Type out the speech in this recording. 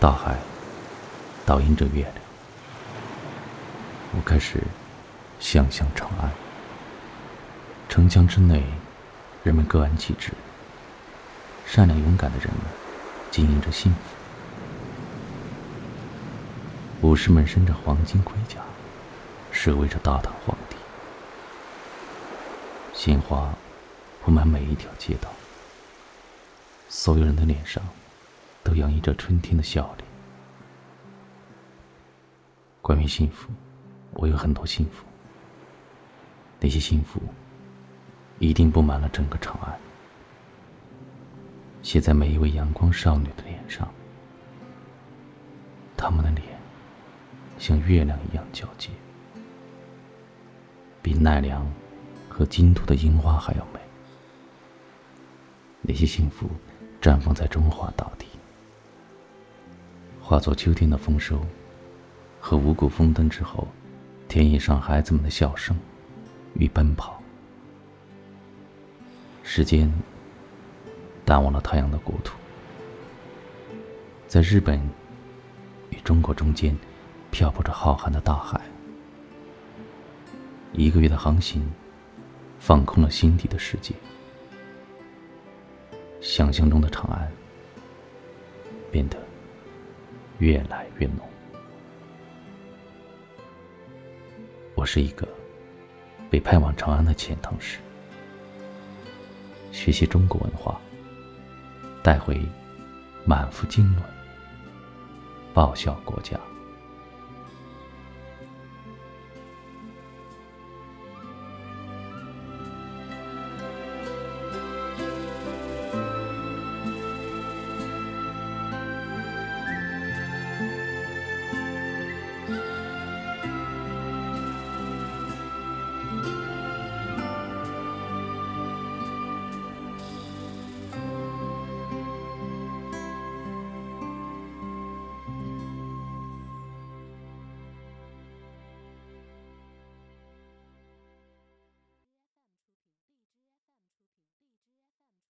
大海倒映着月亮，我开始想象长安。城墙之内，人们各安其职，善良勇敢的人们经营着幸福。武士们身着黄金盔甲，守卫着大唐皇帝。鲜花铺满每一条街道，所有人的脸上都洋溢着春天的笑脸。关于幸福，我有很多幸福，那些幸福一定布满了整个长安，写在每一位阳光少女的脸上。她们的脸像月亮一样皎洁，比奈良。和京都的樱花还要美。那些幸福绽放在中华大地，化作秋天的丰收和五谷丰登之后，田野上孩子们的笑声与奔跑。时间淡忘了太阳的国土，在日本与中国中间漂泊着浩瀚的大海。一个月的航行。放空了心底的世界，想象中的长安变得越来越浓。我是一个被派往长安的遣唐使，学习中国文化，带回满腹经纶，报效国家。